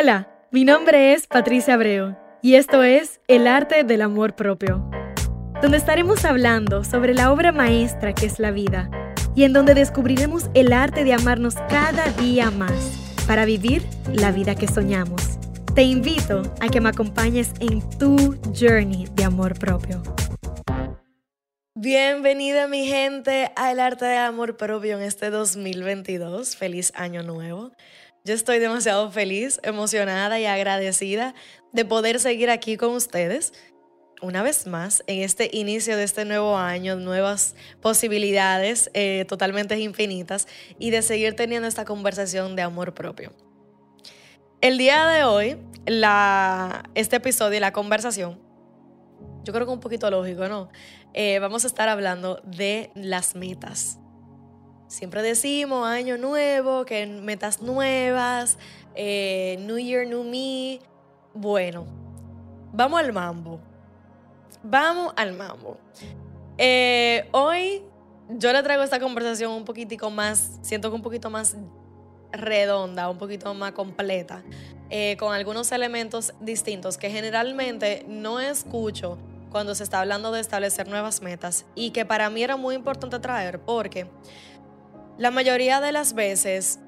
Hola, mi nombre es Patricia Abreu y esto es El arte del amor propio, donde estaremos hablando sobre la obra maestra que es la vida y en donde descubriremos el arte de amarnos cada día más para vivir la vida que soñamos. Te invito a que me acompañes en tu journey de amor propio. Bienvenida mi gente al arte del amor propio en este 2022. Feliz año nuevo. Yo estoy demasiado feliz, emocionada y agradecida de poder seguir aquí con ustedes una vez más en este inicio de este nuevo año, nuevas posibilidades eh, totalmente infinitas y de seguir teniendo esta conversación de amor propio. El día de hoy, este episodio y la conversación, yo creo que un poquito lógico, ¿no? Eh, vamos a estar hablando de las metas. Siempre decimos año nuevo, que metas nuevas, eh, New Year, New Me. Bueno, vamos al mambo. Vamos al mambo. Eh, hoy yo le traigo esta conversación un poquitico más, siento que un poquito más redonda, un poquito más completa, eh, con algunos elementos distintos que generalmente no escucho cuando se está hablando de establecer nuevas metas y que para mí era muy importante traer porque la mayoría de las veces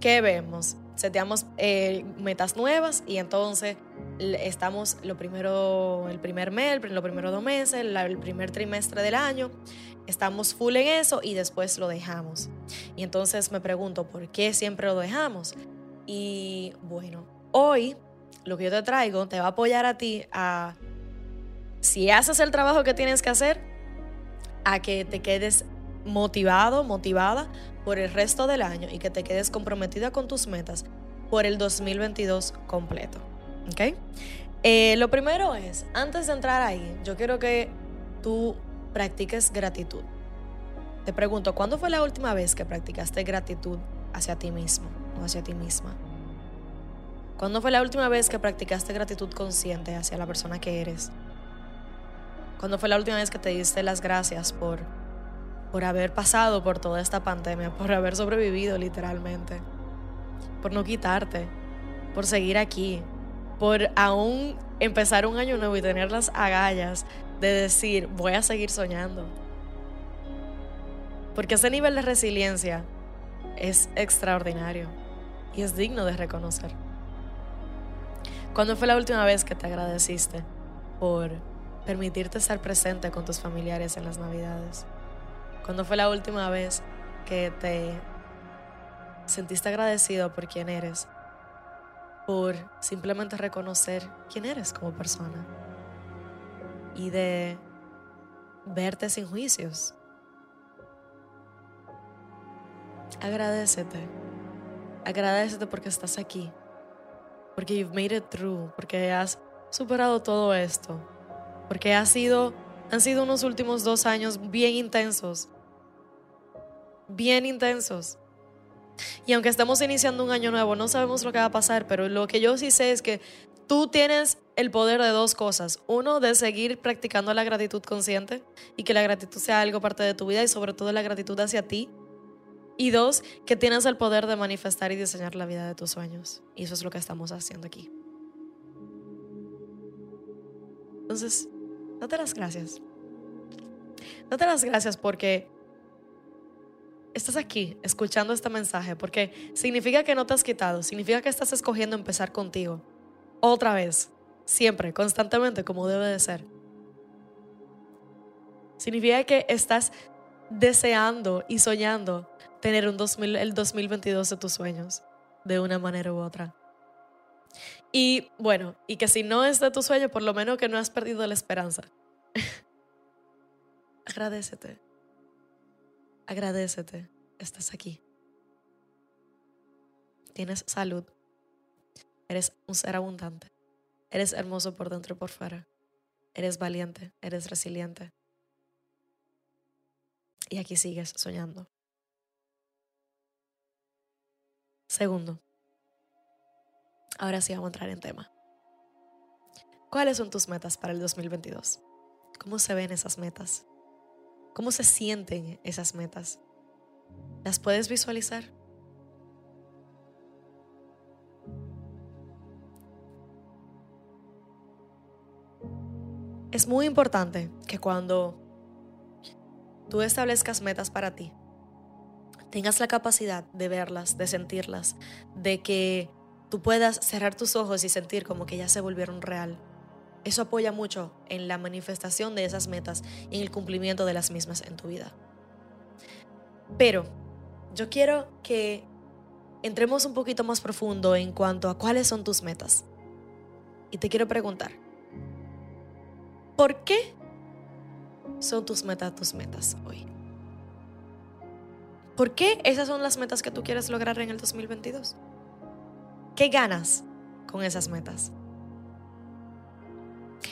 que vemos, seteamos eh, metas nuevas y entonces estamos lo primero, el primer mes, los primeros dos meses, el primer trimestre del año, estamos full en eso y después lo dejamos. Y entonces me pregunto, ¿por qué siempre lo dejamos? Y bueno, hoy lo que yo te traigo te va a apoyar a ti a, si haces el trabajo que tienes que hacer, a que te quedes motivado, motivada por el resto del año y que te quedes comprometida con tus metas por el 2022 completo. ¿Ok? Eh, lo primero es, antes de entrar ahí, yo quiero que tú practiques gratitud. Te pregunto, ¿cuándo fue la última vez que practicaste gratitud hacia ti mismo o hacia ti misma? ¿Cuándo fue la última vez que practicaste gratitud consciente hacia la persona que eres? ¿Cuándo fue la última vez que te diste las gracias por, por haber pasado por toda esta pandemia, por haber sobrevivido literalmente? por no quitarte, por seguir aquí, por aún empezar un año nuevo y tener las agallas de decir, voy a seguir soñando. Porque ese nivel de resiliencia es extraordinario y es digno de reconocer. ¿Cuándo fue la última vez que te agradeciste por permitirte estar presente con tus familiares en las navidades? ¿Cuándo fue la última vez que te sentiste agradecido por quién eres, por simplemente reconocer quién eres como persona y de verte sin juicios. Agradecete. Agradecete porque estás aquí. Porque you've made it through. Porque has superado todo esto. Porque ha sido, han sido unos últimos dos años bien intensos. Bien intensos. Y aunque estamos iniciando un año nuevo, no sabemos lo que va a pasar, pero lo que yo sí sé es que tú tienes el poder de dos cosas. Uno, de seguir practicando la gratitud consciente y que la gratitud sea algo parte de tu vida y sobre todo la gratitud hacia ti. Y dos, que tienes el poder de manifestar y diseñar la vida de tus sueños. Y eso es lo que estamos haciendo aquí. Entonces, date las gracias. Date las gracias porque estás aquí escuchando este mensaje porque significa que no te has quitado, significa que estás escogiendo empezar contigo. Otra vez, siempre, constantemente, como debe de ser. Significa que estás deseando y soñando tener un 2000, el 2022 de tus sueños, de una manera u otra. Y bueno, y que si no es de tu sueño, por lo menos que no has perdido la esperanza. Agradecete. Agradecete, estás aquí. Tienes salud. Eres un ser abundante. Eres hermoso por dentro y por fuera. Eres valiente, eres resiliente. Y aquí sigues soñando. Segundo, ahora sí vamos a entrar en tema. ¿Cuáles son tus metas para el 2022? ¿Cómo se ven esas metas? ¿Cómo se sienten esas metas? ¿Las puedes visualizar? Es muy importante que cuando tú establezcas metas para ti, tengas la capacidad de verlas, de sentirlas, de que tú puedas cerrar tus ojos y sentir como que ya se volvieron real eso apoya mucho en la manifestación de esas metas y en el cumplimiento de las mismas en tu vida. Pero yo quiero que entremos un poquito más profundo en cuanto a cuáles son tus metas. Y te quiero preguntar, ¿por qué son tus metas tus metas hoy? ¿Por qué esas son las metas que tú quieres lograr en el 2022? ¿Qué ganas con esas metas?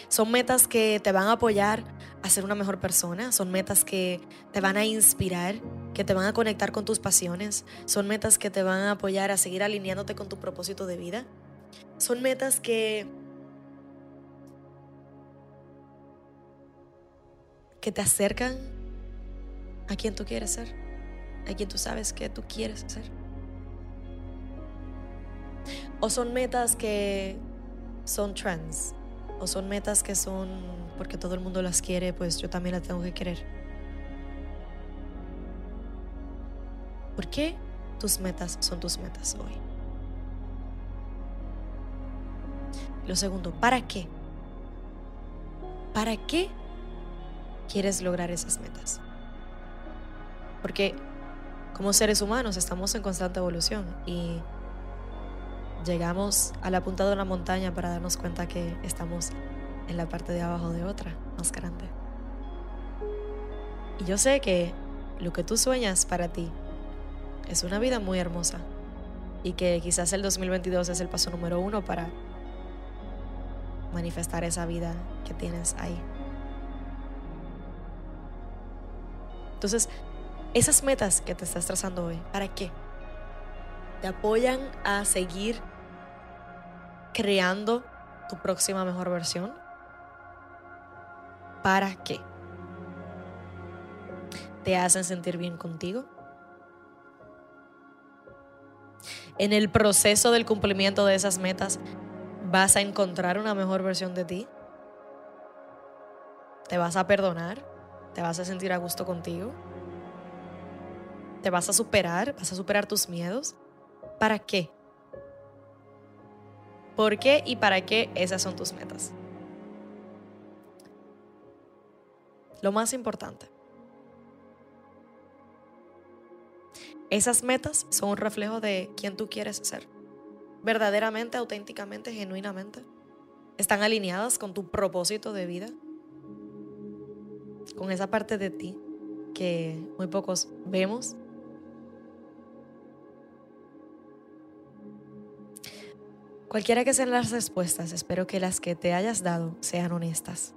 Son metas que te van a apoyar a ser una mejor persona, son metas que te van a inspirar, que te van a conectar con tus pasiones, son metas que te van a apoyar a seguir alineándote con tu propósito de vida. Son metas que que te acercan a quien tú quieres ser, a quien tú sabes que tú quieres ser. O son metas que son trends, o son metas que son porque todo el mundo las quiere, pues yo también las tengo que querer. ¿Por qué tus metas son tus metas hoy? Lo segundo, ¿para qué? ¿Para qué quieres lograr esas metas? Porque como seres humanos estamos en constante evolución y llegamos a la punta de una montaña para darnos cuenta que estamos en la parte de abajo de otra, más grande. Y yo sé que lo que tú sueñas para ti es una vida muy hermosa y que quizás el 2022 es el paso número uno para manifestar esa vida que tienes ahí. Entonces, esas metas que te estás trazando hoy, ¿para qué? ¿Te apoyan a seguir creando tu próxima mejor versión? ¿Para qué? ¿Te hacen sentir bien contigo? En el proceso del cumplimiento de esas metas, ¿vas a encontrar una mejor versión de ti? ¿Te vas a perdonar? ¿Te vas a sentir a gusto contigo? ¿Te vas a superar? ¿Vas a superar tus miedos? ¿Para qué? ¿Por qué y para qué esas son tus metas? Lo más importante. Esas metas son un reflejo de quién tú quieres ser. Verdaderamente, auténticamente, genuinamente. Están alineadas con tu propósito de vida. Con esa parte de ti que muy pocos vemos Cualquiera que sean las respuestas, espero que las que te hayas dado sean honestas.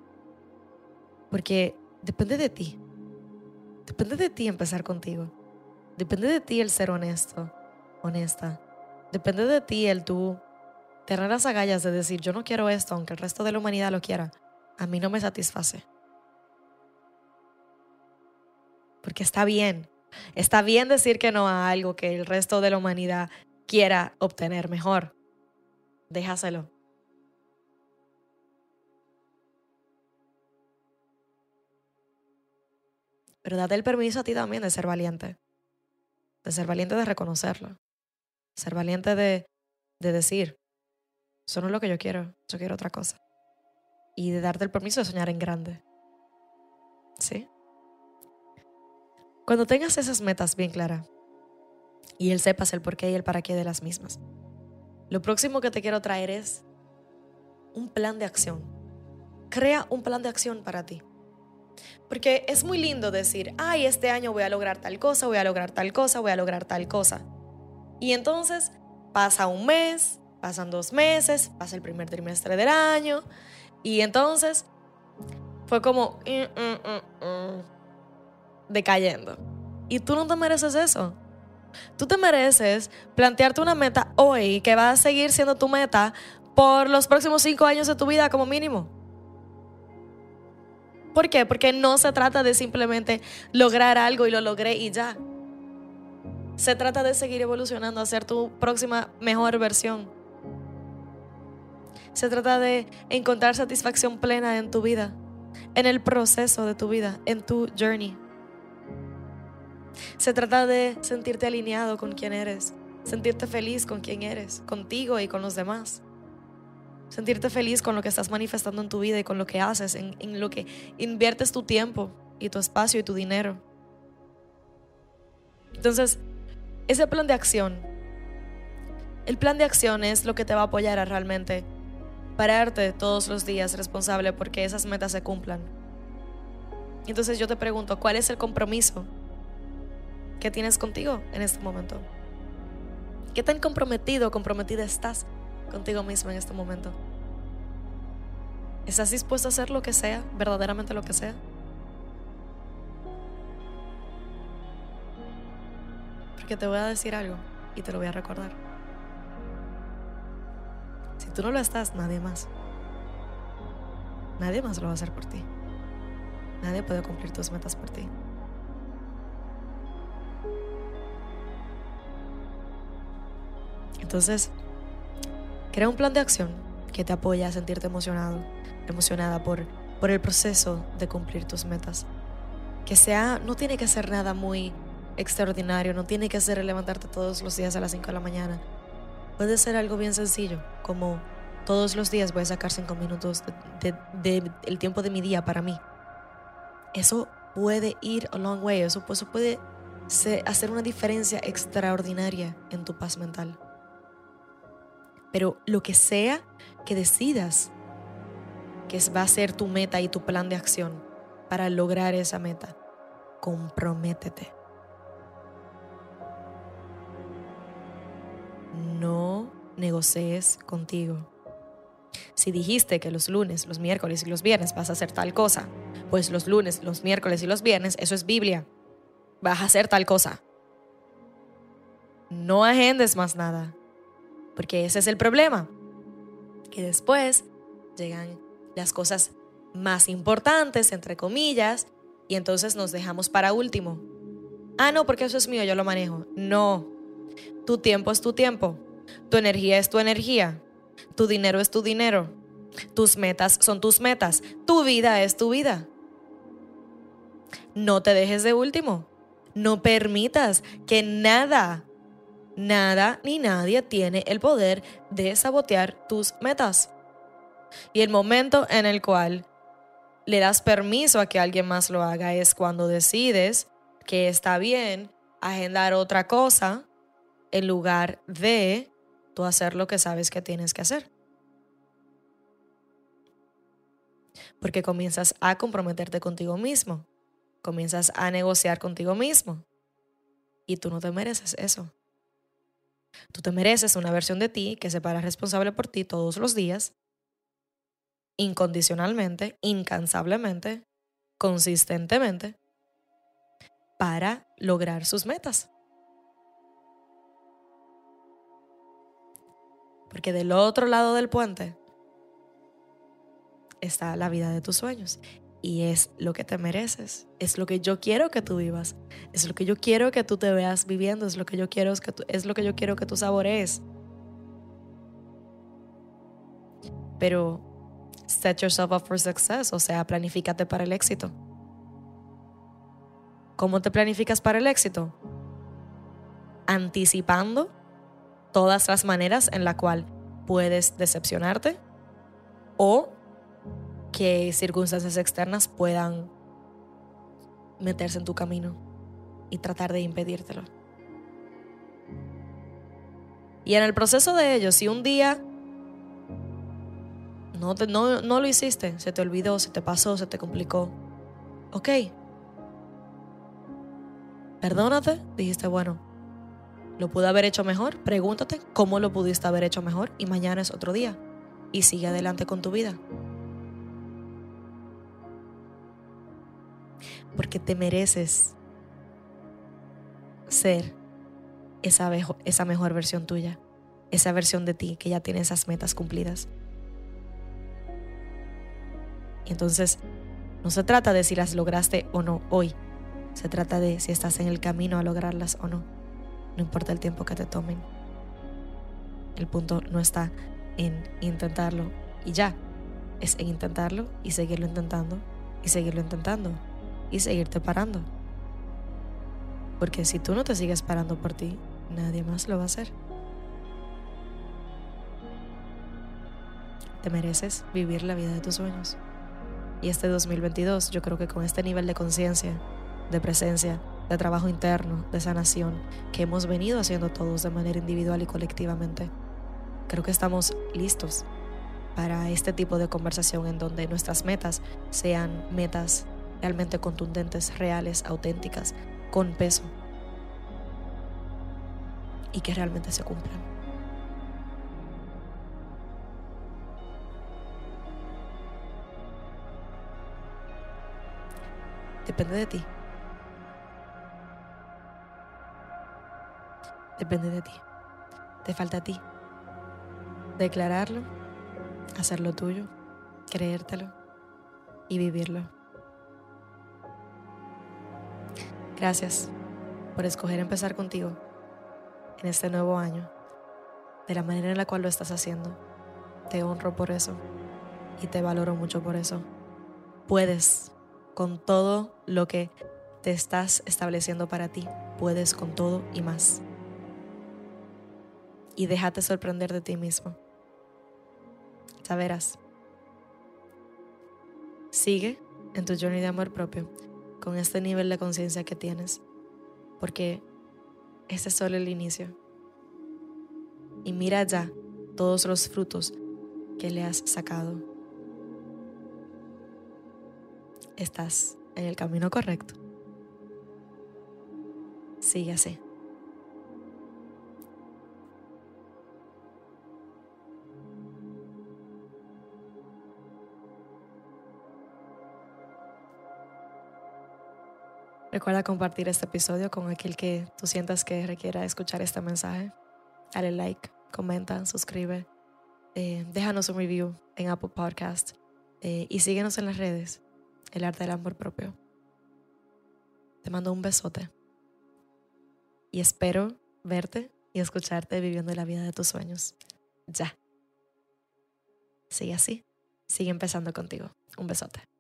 Porque depende de ti. Depende de ti empezar contigo. Depende de ti el ser honesto, honesta. Depende de ti el tú tener las agallas de decir, yo no quiero esto, aunque el resto de la humanidad lo quiera. A mí no me satisface. Porque está bien. Está bien decir que no a algo que el resto de la humanidad quiera obtener mejor déjaselo. Pero date el permiso a ti también de ser valiente. De ser valiente de reconocerlo. Ser valiente de, de decir, eso no es lo que yo quiero, yo quiero otra cosa. Y de darte el permiso de soñar en grande. ¿Sí? Cuando tengas esas metas bien claras y él sepas el porqué y el para qué de las mismas, lo próximo que te quiero traer es un plan de acción. Crea un plan de acción para ti. Porque es muy lindo decir, ay, este año voy a lograr tal cosa, voy a lograr tal cosa, voy a lograr tal cosa. Y entonces pasa un mes, pasan dos meses, pasa el primer trimestre del año, y entonces fue como mm, mm, mm, decayendo. Y tú no te mereces eso. Tú te mereces plantearte una meta hoy que va a seguir siendo tu meta por los próximos cinco años de tu vida como mínimo. ¿Por qué? Porque no se trata de simplemente lograr algo y lo logré y ya. Se trata de seguir evolucionando a ser tu próxima mejor versión. Se trata de encontrar satisfacción plena en tu vida, en el proceso de tu vida, en tu journey. Se trata de sentirte alineado con quien eres, sentirte feliz con quien eres, contigo y con los demás. Sentirte feliz con lo que estás manifestando en tu vida y con lo que haces, en, lo que inviertes tu tiempo y tu espacio y tu dinero. Entonces, ese plan de acción, el plan de acción es lo que te va a apoyar a realmente pararte todos los días responsable porque esas metas se cumplan. Entonces yo te pregunto, ¿cuál es el compromiso que tienes contigo en este momento? ¿Qué tan comprometido o comprometida estás contigo mismo en este momento? ¿Estás dispuesto a hacer lo que sea, verdaderamente lo que sea? Porque te voy a decir algo y te lo voy a recordar. Si tú no lo estás, nadie más. Nadie más lo va a hacer por ti. Nadie puede cumplir tus metas por ti. Entonces, crea un plan de acción que te apoya a sentirte emocionado, emocionada por, por el proceso de cumplir tus metas. Que sea, no tiene que ser nada muy extraordinario, no tiene que ser levantarte todos los días a las 5 de la mañana. Puede ser algo bien sencillo, como todos los días voy a sacar 5 minutos del de, el tiempo de mi día para mí. Eso puede ir a long way, eso, eso puede hacer una diferencia extraordinaria en tu paz mental. Pero lo que sea que decidas que va a ser tu meta y tu plan de acción para lograr esa meta, comprométete. No negocies contigo. Si dijiste que los lunes, los miércoles y los viernes vas a hacer tal cosa, pues los lunes, los miércoles y los viernes, eso es Biblia. Vas a hacer tal cosa. No agendes más nada. Porque ese es el problema. Que después llegan las cosas más importantes, entre comillas, y entonces nos dejamos para último. Ah, no, porque eso es mío, yo lo manejo. No. Tu tiempo es tu tiempo. Tu energía es tu energía. Tu dinero es tu dinero. Tus metas son tus metas. Tu vida es tu vida. No te dejes de último. No permitas que nada Nada ni nadie tiene el poder de sabotear tus metas. Y el momento en el cual le das permiso a que alguien más lo haga es cuando decides que está bien agendar otra cosa en lugar de tú hacer lo que sabes que tienes que hacer. Porque comienzas a comprometerte contigo mismo, comienzas a negociar contigo mismo y tú no te mereces eso. Tú te mereces una versión de ti que se para responsable por ti todos los días, incondicionalmente, incansablemente, consistentemente, para lograr sus metas. Porque del otro lado del puente está la vida de tus sueños y es lo que te mereces, es lo que yo quiero que tú vivas, es lo que yo quiero que tú te veas viviendo, es lo que yo quiero que tú, es lo que yo quiero que tú saborees. Pero set yourself up for success, o sea, planifícate para el éxito. ¿Cómo te planificas para el éxito? Anticipando todas las maneras en la cual puedes decepcionarte o que circunstancias externas puedan meterse en tu camino y tratar de impedírtelo. Y en el proceso de ello, si un día no, no, no lo hiciste, se te olvidó, se te pasó, se te complicó, ok. Perdónate, dijiste, bueno, lo pude haber hecho mejor, pregúntate cómo lo pudiste haber hecho mejor y mañana es otro día y sigue adelante con tu vida. Porque te mereces ser esa, esa mejor versión tuya, esa versión de ti que ya tiene esas metas cumplidas. Y entonces, no se trata de si las lograste o no hoy, se trata de si estás en el camino a lograrlas o no. No importa el tiempo que te tomen. El punto no está en intentarlo y ya, es en intentarlo y seguirlo intentando y seguirlo intentando y seguirte parando. Porque si tú no te sigues parando por ti, nadie más lo va a hacer. Te mereces vivir la vida de tus sueños. Y este 2022 yo creo que con este nivel de conciencia, de presencia, de trabajo interno, de sanación, que hemos venido haciendo todos de manera individual y colectivamente, creo que estamos listos para este tipo de conversación en donde nuestras metas sean metas realmente contundentes, reales, auténticas, con peso y que realmente se cumplan. Depende de ti. Depende de ti. Te falta a ti. Declararlo, hacerlo tuyo, creértelo y vivirlo. Gracias por escoger empezar contigo en este nuevo año, de la manera en la cual lo estás haciendo. Te honro por eso y te valoro mucho por eso. Puedes con todo lo que te estás estableciendo para ti. Puedes con todo y más. Y déjate sorprender de ti mismo. Ya verás. Sigue en tu journey de amor propio con este nivel de conciencia que tienes, porque este es solo el inicio. Y mira ya todos los frutos que le has sacado estás en el camino correcto. Sigue así. Recuerda compartir este episodio con aquel que tú sientas que requiera escuchar este mensaje. Dale like, comenta, suscribe, eh, déjanos un review en Apple Podcast eh, y síguenos en las redes el arte del amor propio. Te mando un besote y espero verte y escucharte viviendo la vida de tus sueños. Ya. Sigue así. Sigue empezando contigo. Un besote.